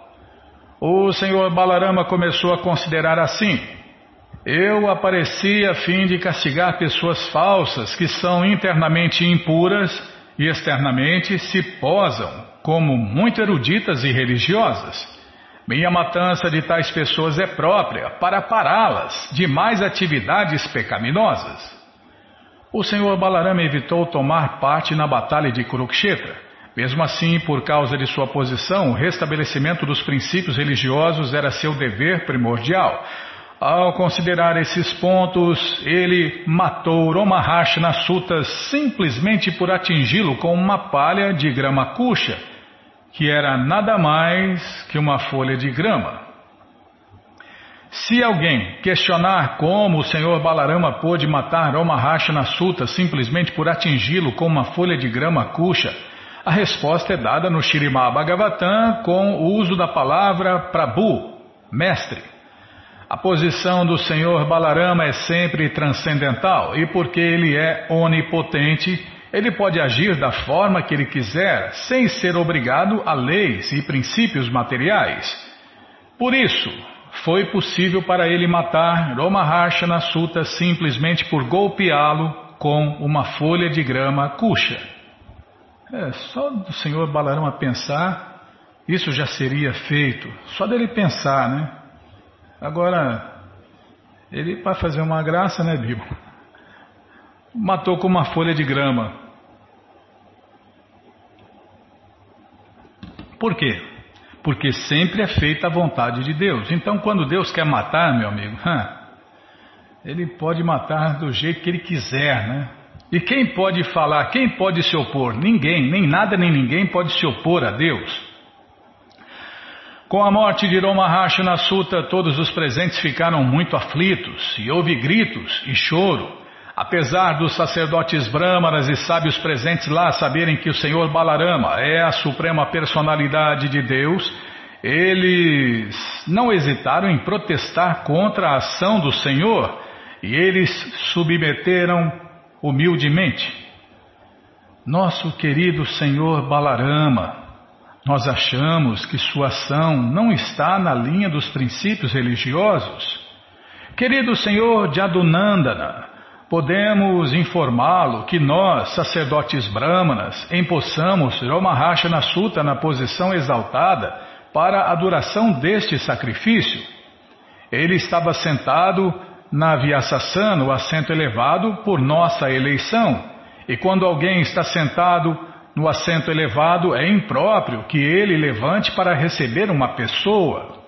O senhor Balarama começou a considerar assim Eu apareci a fim de castigar pessoas falsas que são internamente impuras e externamente se posam como muito eruditas e religiosas. Minha matança de tais pessoas é própria para pará-las de mais atividades pecaminosas. O senhor Balarama evitou tomar parte na batalha de Kurukshetra. Mesmo assim, por causa de sua posição, o restabelecimento dos princípios religiosos era seu dever primordial. Ao considerar esses pontos, ele matou Romaharshana Sutta simplesmente por atingi-lo com uma palha de grama cuxa, que era nada mais que uma folha de grama. Se alguém questionar como o Senhor Balarama pôde matar Romaharshana Sutta simplesmente por atingi-lo com uma folha de grama cuxa, a resposta é dada no Shirimá Bhagavatam com o uso da palavra Prabhu, mestre. A posição do Senhor Balarama é sempre transcendental e porque ele é onipotente, ele pode agir da forma que ele quiser, sem ser obrigado a leis e princípios materiais. Por isso, foi possível para ele matar Romaharshana Sutta simplesmente por golpeá-lo com uma folha de grama cuxa. É, só do Senhor Balarama pensar, isso já seria feito. Só dele pensar, né? Agora, ele, para fazer uma graça, né, Bibo? Matou com uma folha de grama. Por quê? Porque sempre é feita a vontade de Deus. Então, quando Deus quer matar, meu amigo, ele pode matar do jeito que ele quiser, né? E quem pode falar, quem pode se opor? Ninguém, nem nada nem ninguém pode se opor a Deus. Com a morte de Romaharshana Sutta, todos os presentes ficaram muito aflitos e houve gritos e choro. Apesar dos sacerdotes brahmanas e sábios presentes lá saberem que o Senhor Balarama é a suprema personalidade de Deus, eles não hesitaram em protestar contra a ação do Senhor e eles submeteram humildemente. Nosso querido Senhor Balarama, nós achamos que sua ação não está na linha dos princípios religiosos. Querido Senhor Jadunandana, podemos informá-lo que nós, sacerdotes brahmanas, empossamos Romahashana Sutta na posição exaltada para a adoração deste sacrifício. Ele estava sentado na Vyasasana, o assento elevado, por nossa eleição, e quando alguém está sentado no assento elevado, é impróprio que ele levante para receber uma pessoa.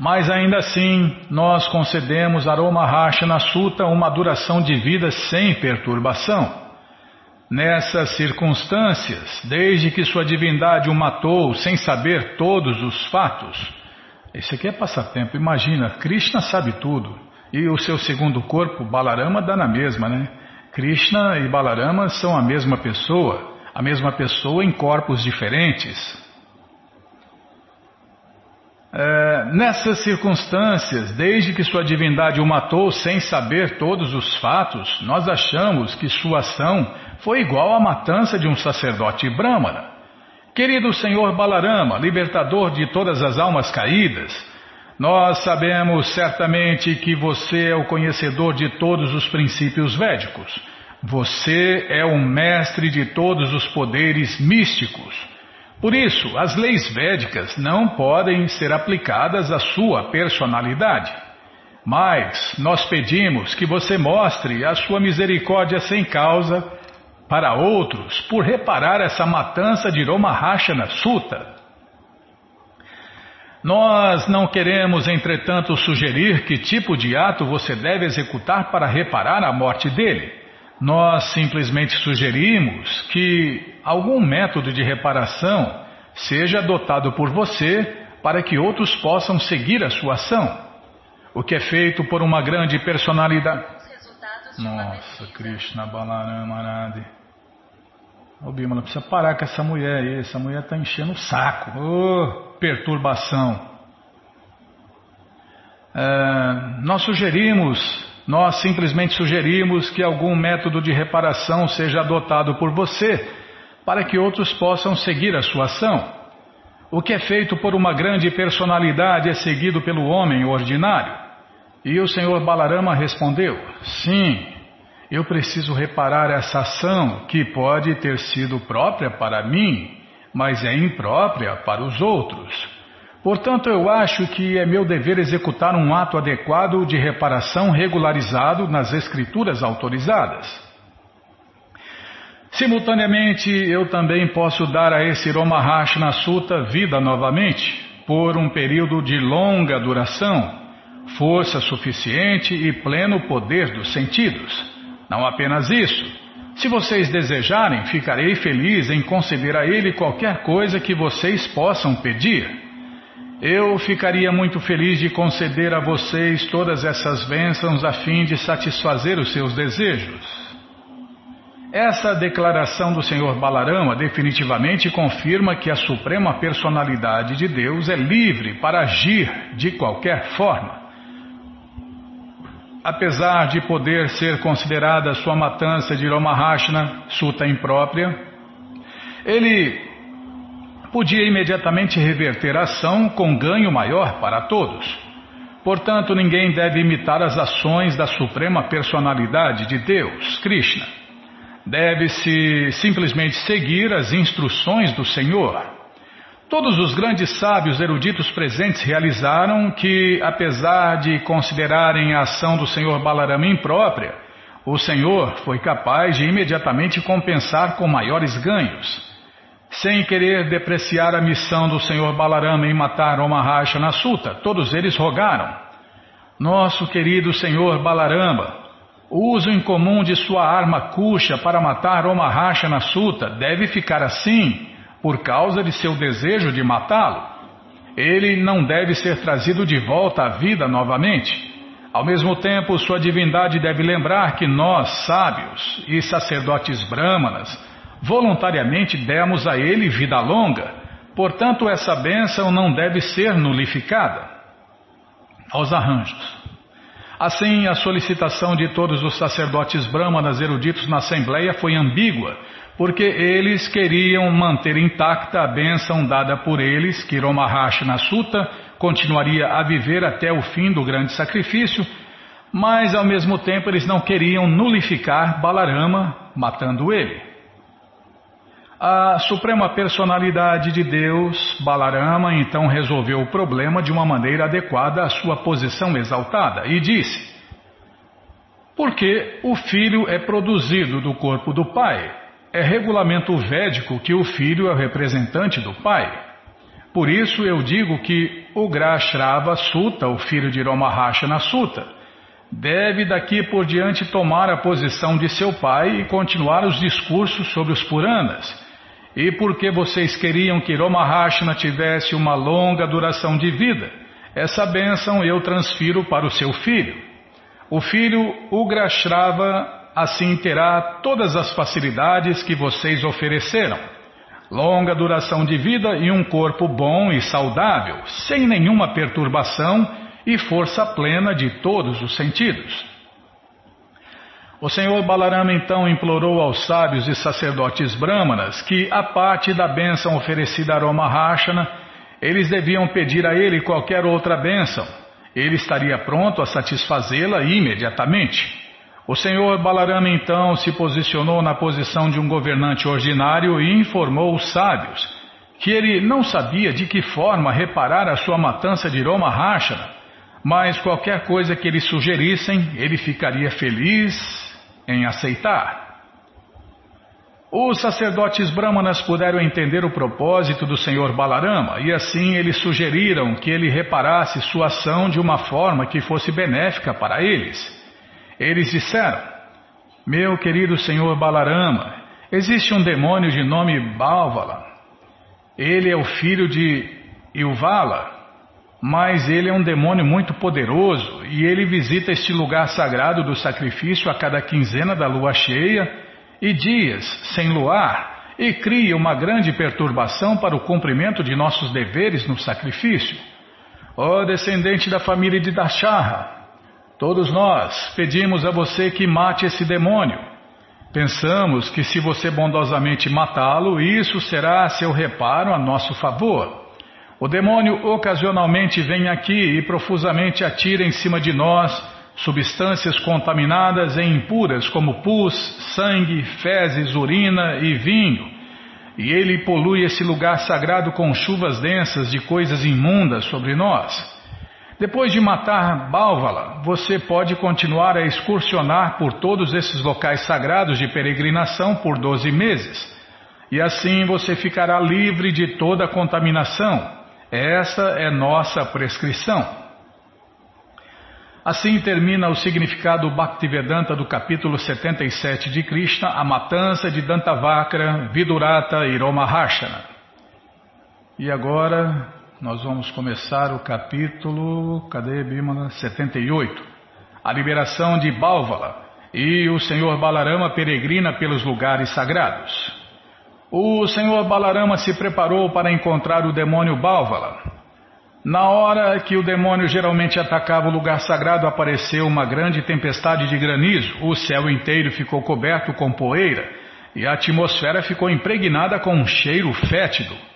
Mas ainda assim, nós concedemos a Romahashana Sutta uma duração de vida sem perturbação. Nessas circunstâncias, desde que sua divindade o matou sem saber todos os fatos, isso aqui é passatempo, imagina, Krishna sabe tudo, e o seu segundo corpo, Balarama, dá na mesma, né? Krishna e Balarama são a mesma pessoa, a mesma pessoa em corpos diferentes. É, nessas circunstâncias, desde que sua divindade o matou sem saber todos os fatos, nós achamos que sua ação foi igual à matança de um sacerdote brahmana. Querido Senhor Balarama, libertador de todas as almas caídas, nós sabemos certamente que você é o conhecedor de todos os princípios védicos. Você é o mestre de todos os poderes místicos. Por isso, as leis védicas não podem ser aplicadas à sua personalidade. Mas nós pedimos que você mostre a sua misericórdia sem causa para outros por reparar essa matança de Romahashana Sutta. Nós não queremos, entretanto, sugerir que tipo de ato você deve executar para reparar a morte dele. Nós simplesmente sugerimos que algum método de reparação seja adotado por você para que outros possam seguir a sua ação. O que é feito por uma grande personalidade. Nossa, Krishna Balarama Ô Bimala, precisa parar com essa mulher aí. Essa mulher está enchendo o saco. Ô, oh, perturbação. É, nós sugerimos, nós simplesmente sugerimos que algum método de reparação seja adotado por você para que outros possam seguir a sua ação. O que é feito por uma grande personalidade é seguido pelo homem ordinário. E o senhor Balarama respondeu: Sim, eu preciso reparar essa ação que pode ter sido própria para mim, mas é imprópria para os outros. Portanto, eu acho que é meu dever executar um ato adequado de reparação regularizado nas escrituras autorizadas. Simultaneamente, eu também posso dar a esse Romahashna Sutta vida novamente, por um período de longa duração, força suficiente e pleno poder dos sentidos. Não apenas isso. Se vocês desejarem, ficarei feliz em conceder a ele qualquer coisa que vocês possam pedir. Eu ficaria muito feliz de conceder a vocês todas essas bênçãos a fim de satisfazer os seus desejos. Essa declaração do Senhor Balarama definitivamente confirma que a Suprema Personalidade de Deus é livre para agir de qualquer forma. Apesar de poder ser considerada sua matança de Romahashna, suta imprópria, ele podia imediatamente reverter a ação com ganho maior para todos. Portanto, ninguém deve imitar as ações da Suprema Personalidade de Deus, Krishna. Deve-se simplesmente seguir as instruções do Senhor. Todos os grandes sábios eruditos presentes realizaram que, apesar de considerarem a ação do Senhor Balarama imprópria, o Senhor foi capaz de imediatamente compensar com maiores ganhos. Sem querer depreciar a missão do Senhor Balarama em matar Omaharsha na Suta, todos eles rogaram. Nosso querido Senhor Balarama, o uso incomum de sua arma Kusha para matar Omaharsha na Suta deve ficar assim por causa de seu desejo de matá-lo. Ele não deve ser trazido de volta à vida novamente. Ao mesmo tempo, sua divindade deve lembrar que nós, sábios e sacerdotes brâmanas, voluntariamente demos a ele vida longa, portanto essa bênção não deve ser nulificada. Aos arranjos. Assim, a solicitação de todos os sacerdotes brahmanas eruditos na Assembleia foi ambígua, porque eles queriam manter intacta a bênção dada por eles, que Romaharshana Sutta continuaria a viver até o fim do grande sacrifício, mas ao mesmo tempo eles não queriam nulificar Balarama, matando ele. A Suprema Personalidade de Deus, Balarama, então resolveu o problema de uma maneira adequada à sua posição exaltada e disse: Porque o filho é produzido do corpo do pai. É regulamento védico que o filho é o representante do pai. Por isso eu digo que o Grashrava Sutta, o filho de Romahashana Sutta, deve daqui por diante tomar a posição de seu pai e continuar os discursos sobre os Puranas e porque vocês queriam que Romahashna tivesse uma longa duração de vida, essa bênção eu transfiro para o seu filho. O filho Ugrashrava assim terá todas as facilidades que vocês ofereceram. Longa duração de vida e um corpo bom e saudável, sem nenhuma perturbação e força plena de todos os sentidos. O senhor Balarama então implorou aos sábios e sacerdotes brahmanas que, a parte da bênção oferecida a Romahashana, eles deviam pedir a ele qualquer outra bênção. Ele estaria pronto a satisfazê-la imediatamente. O senhor Balarama então se posicionou na posição de um governante ordinário e informou os sábios que ele não sabia de que forma reparar a sua matança de Romahashana, mas qualquer coisa que eles sugerissem, ele ficaria feliz em aceitar. Os sacerdotes brahmanas puderam entender o propósito do Senhor Balarama e assim eles sugeriram que ele reparasse sua ação de uma forma que fosse benéfica para eles. Eles disseram: Meu querido Senhor Balarama, existe um demônio de nome Balvala. Ele é o filho de Ilvala, mas ele é um demônio muito poderoso e ele visita este lugar sagrado do sacrifício a cada quinzena da lua cheia e dias sem luar e cria uma grande perturbação para o cumprimento de nossos deveres no sacrifício. Ó descendente da família de Dasharra, todos nós pedimos a você que mate esse demônio. Pensamos que se você bondosamente matá-lo, isso será seu reparo a nosso favor. O demônio ocasionalmente vem aqui e profusamente atira em cima de nós substâncias contaminadas e impuras como pus, sangue, fezes, urina e vinho. E ele polui esse lugar sagrado com chuvas densas de coisas imundas sobre nós. Depois de matar Bálvala, você pode continuar a excursionar por todos esses locais sagrados de peregrinação por 12 meses. E assim você ficará livre de toda contaminação. Essa é nossa prescrição. Assim termina o significado Bhaktivedanta do capítulo 77 de Krishna, a matança de Dantavakra, Vidurata e Romaharshana. E agora nós vamos começar o capítulo, cadê Bimala? 78. A liberação de Bálvala e o Senhor Balarama peregrina pelos lugares sagrados. O Senhor Balarama se preparou para encontrar o demônio Bálvala. Na hora que o demônio geralmente atacava o lugar sagrado, apareceu uma grande tempestade de granizo, o céu inteiro ficou coberto com poeira e a atmosfera ficou impregnada com um cheiro fétido.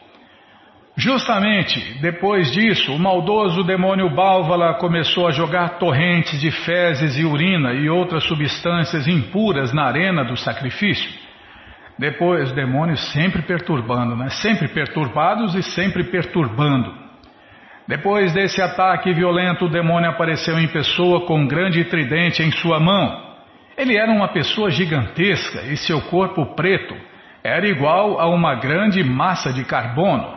Justamente depois disso, o maldoso demônio Bálvala começou a jogar torrentes de fezes e urina e outras substâncias impuras na arena do sacrifício. Depois, demônios sempre perturbando, né? sempre perturbados e sempre perturbando. Depois desse ataque violento, o demônio apareceu em pessoa com um grande tridente em sua mão. Ele era uma pessoa gigantesca e seu corpo preto era igual a uma grande massa de carbono.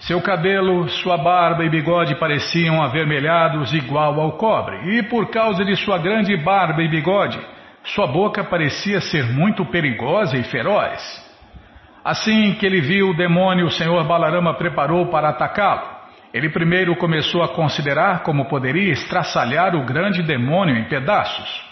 Seu cabelo, sua barba e bigode pareciam avermelhados igual ao cobre, e por causa de sua grande barba e bigode, sua boca parecia ser muito perigosa e feroz. Assim que ele viu o demônio, o senhor Balarama preparou para atacá-lo. Ele primeiro começou a considerar como poderia estraçalhar o grande demônio em pedaços.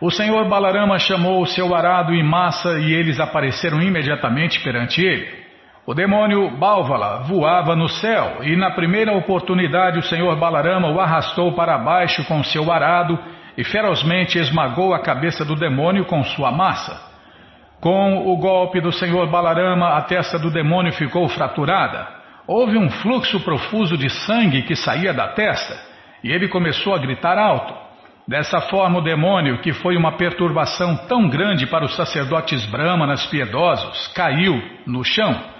O senhor Balarama chamou o seu arado em massa e eles apareceram imediatamente perante ele. O demônio Bálvala voava no céu e, na primeira oportunidade, o senhor Balarama o arrastou para baixo com seu arado e ferozmente esmagou a cabeça do demônio com sua massa. Com o golpe do senhor Balarama, a testa do demônio ficou fraturada. Houve um fluxo profuso de sangue que saía da testa e ele começou a gritar alto. Dessa forma, o demônio, que foi uma perturbação tão grande para os sacerdotes brahmanas piedosos, caiu no chão.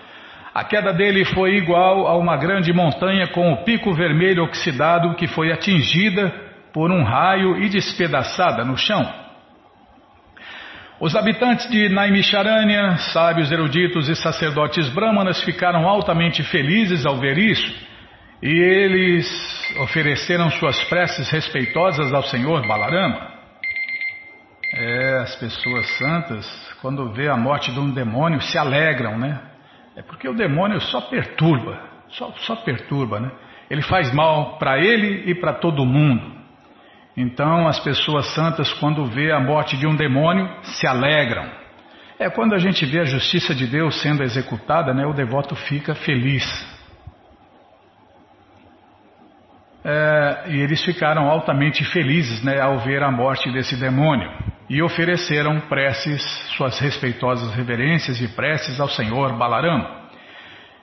A queda dele foi igual a uma grande montanha com o pico vermelho oxidado que foi atingida por um raio e despedaçada no chão. Os habitantes de Naimisharanya, sábios eruditos e sacerdotes brahmanas ficaram altamente felizes ao ver isso e eles ofereceram suas preces respeitosas ao Senhor Balarama. É, as pessoas santas, quando vê a morte de um demônio, se alegram, né? É porque o demônio só perturba, só, só perturba, né? Ele faz mal para ele e para todo mundo. Então as pessoas santas, quando vê a morte de um demônio, se alegram. É quando a gente vê a justiça de Deus sendo executada, né, o devoto fica feliz. É, e eles ficaram altamente felizes né, ao ver a morte desse demônio e ofereceram preces, suas respeitosas reverências e preces ao Senhor Balarama.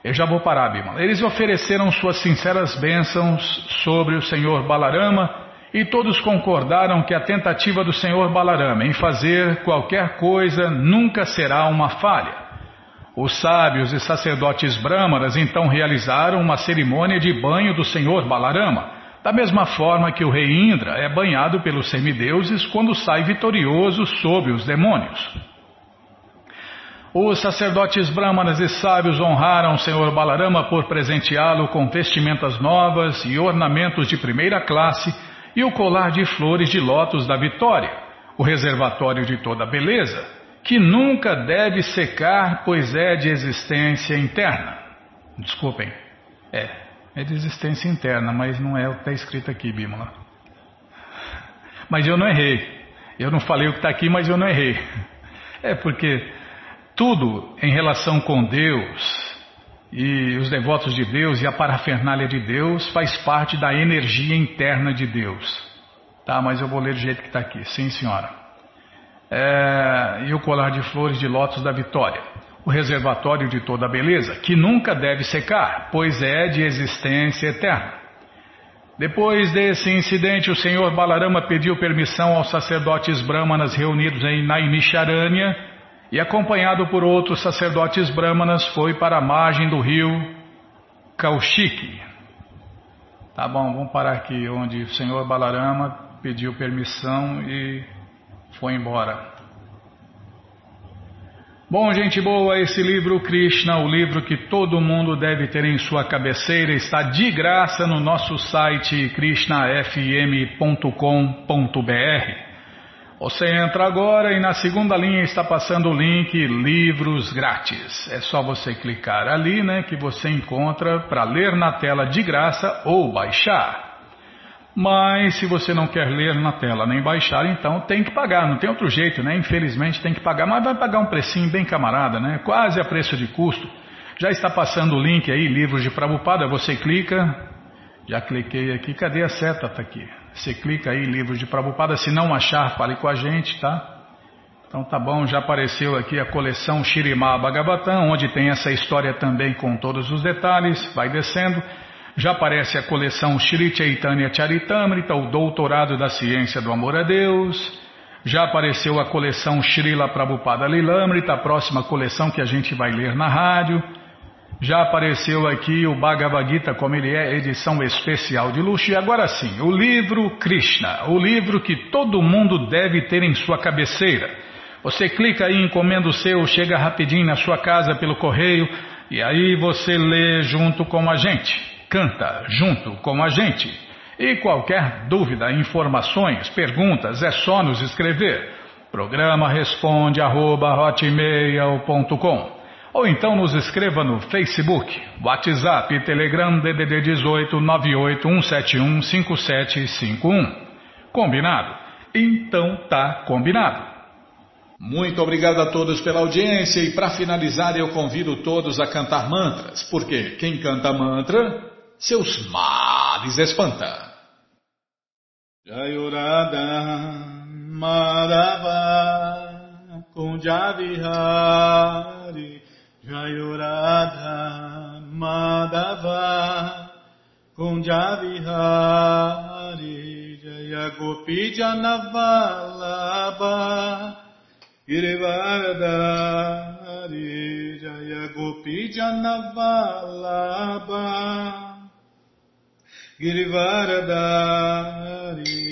Eu já vou parar, Bima. Eles ofereceram suas sinceras bênçãos sobre o Senhor Balarama e todos concordaram que a tentativa do Senhor Balarama em fazer qualquer coisa nunca será uma falha. Os sábios e sacerdotes brâmanas então realizaram uma cerimônia de banho do Senhor Balarama, da mesma forma que o rei Indra é banhado pelos semideuses quando sai vitorioso sobre os demônios. Os sacerdotes brâmanas e sábios honraram o Senhor Balarama por presenteá-lo com vestimentas novas e ornamentos de primeira classe e o colar de flores de lótus da vitória, o reservatório de toda beleza, que nunca deve secar, pois é de existência interna. Desculpem, é, é de existência interna, mas não é o que está escrito aqui, Bímola. Mas eu não errei. Eu não falei o que está aqui, mas eu não errei. É porque tudo em relação com Deus, e os devotos de Deus e a parafernália de Deus faz parte da energia interna de Deus. Tá, mas eu vou ler do jeito que está aqui. Sim, senhora. É, e o colar de flores de lótus da vitória. O reservatório de toda a beleza, que nunca deve secar, pois é de existência eterna. Depois desse incidente, o senhor Balarama pediu permissão aos sacerdotes brahmanas reunidos em Naimisharanya e, acompanhado por outros sacerdotes brahmanas, foi para a margem do rio Kaushiki. Tá bom, vamos parar aqui onde o senhor Balarama pediu permissão e foi embora. Bom, gente boa, esse livro Krishna, o livro que todo mundo deve ter em sua cabeceira, está de graça no nosso site krishnafm.com.br. Você entra agora e na segunda linha está passando o link Livros Grátis. É só você clicar ali, né, que você encontra para ler na tela de graça ou baixar. Mas se você não quer ler na tela nem baixar, então tem que pagar, não tem outro jeito, né? Infelizmente tem que pagar, mas vai pagar um precinho bem camarada, né? Quase a preço de custo. Já está passando o link aí, livros de Prabupada, você clica. Já cliquei aqui, cadê a seta? Tá aqui. Você clica aí, livros de Prabupada, se não achar, fale com a gente, tá? Então tá bom, já apareceu aqui a coleção Shirimá Bhagavatam, onde tem essa história também com todos os detalhes, vai descendo. Já aparece a coleção Shri Chaitanya Charitamrita, o Doutorado da Ciência do Amor a Deus. Já apareceu a coleção Srila Prabhupada Lilamrita, a próxima coleção que a gente vai ler na rádio. Já apareceu aqui o Bhagavad Gita, como ele é, edição especial de luxo. E agora sim, o livro Krishna, o livro que todo mundo deve ter em sua cabeceira. Você clica aí, encomenda o seu, chega rapidinho na sua casa pelo correio e aí você lê junto com a gente canta junto com a gente. E qualquer dúvida, informações, perguntas, é só nos escrever. Programa responde arroba, ou então nos escreva no Facebook, WhatsApp, Telegram DDD 18 5751. Combinado? Então tá combinado. Muito obrigado a todos pela audiência e para finalizar eu convido todos a cantar mantras, porque quem canta mantra seus males espanta. Jayurada Madhava Kunjavihari. Jayurada Madhava Kunjavihari. Jaya Gopi Janavalabha Girivardhari Jaya Gopi Janavalabha Girivaradari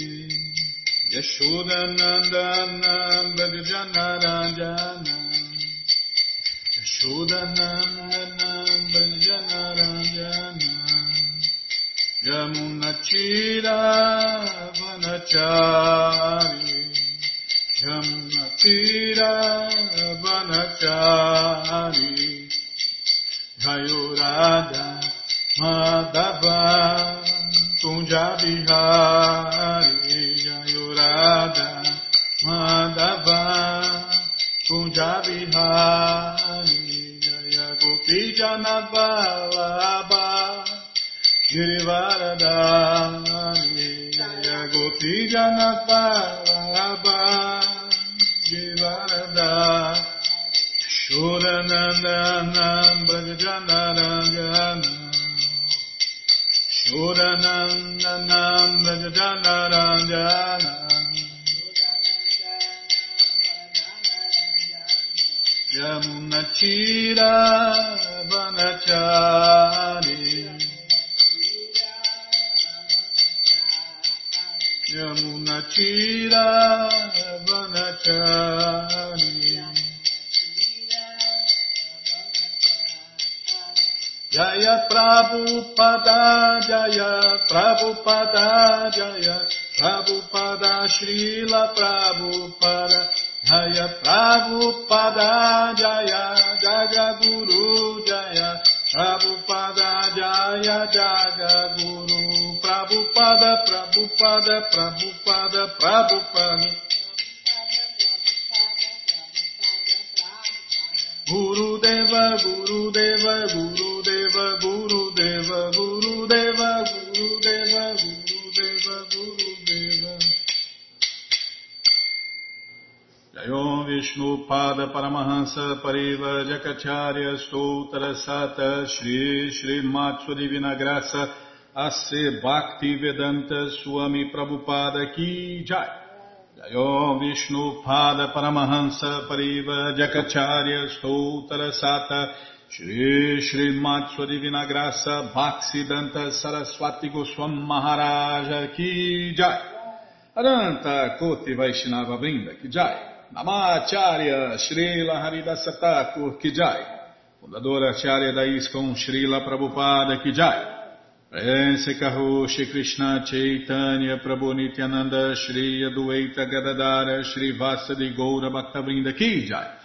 Yashodanandana Bhajanarajana Yashodanandana Bhajanarajana Yamunachira Vanachari Yamunachira Vanachari Jayurada Madhava Kunjabihari Jayurada Madhava Kunjabihari Jaya Gopi Janabalaba Girivaradari Jaya Gopi Janabalaba Girivaradari Udanam Danam Rajadanaram Janam Yamunachira Vanachari Yamunachira Vanachari. Jaya Prabhupada Jaya Prabhupada Jaya Prabhupada Srila Prabhupada Jaya Prabhupada Jaya Jaga Guru Jaya Prabhupada Jaya Jaga Guru Prabhupada Prabhupada Prabhupada Prabhupada Guru Deva Guru Deva Guru Deva Guru Deva Guru Deva Guru Deva Guru Deva Guru Deva Jayom Vishnu Pada Paramahansa Pariva Jakacharya Stoutra Sata Shri Shri Matsu Divina Graça A.C. Bhakti Vedanta Swami Prabhupada Ki Jai Jayo Vishnu Pada Paramahansa Pariva Jakacharya Stoutra Sata Shri Shri Matsu Divina Graça Bhaksidanta Saraswati Goswam Maharaja Ki Jai. Aranta Koti Vaishnava Brinda Kijai, Namacharya Srila Haridasa Thakur Kijai, fundadora Acharya da ISKCON Srila Prabhupada Kijai, Prense Karu Shri Krishna Chaitanya Prabhu Nityananda Shri Adueita Gadadara Shri Vasadi Goura Bhaktavrinda Kijai, Shri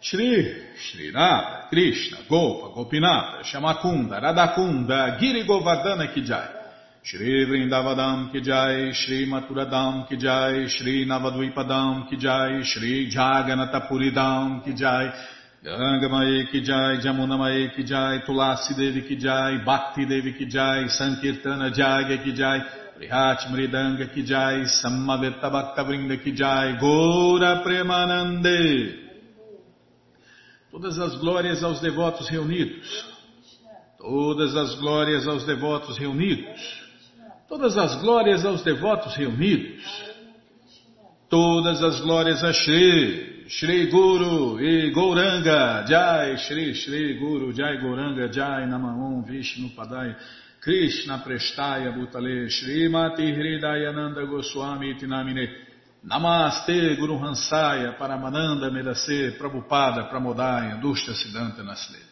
Shri Radha Krishna Gopa Gopinata Shamakunda Radakunda Giri Govardhana Kijai, Shri Vrindavadam ki jai, Shri Maturadam ki jai, Shri Navadvipadam ki jai, Shri Jaganatapuridam ki jai, Gangamaye ki jai, Jamunamaye ki jai, Tulasi Devi ki jai, Bhakti Devi ki jai, Sankirtana Jagya ki jai, Prihat Mridanga ki jai, Samaveta Bhakta Vrinda ki jai, Gora Premanande. Todas as glórias aos devotos reunidos. Todas as glórias aos devotos reunidos. Todas as glórias aos devotos reunidos. Todas as glórias a Shri, Shri Guru e Gouranga, Jai, Shri, Shri Guru, Jai Gouranga, Jai Namahum, Vishnu Padaya, Krishna Prestaya Bhutale, Shri Mati Hridayananda Goswami Tinamine, Namaste Guru Hansaya, Paramananda Medase, Prabhupada, Pramodaya, Dushta Siddhanta Nasle.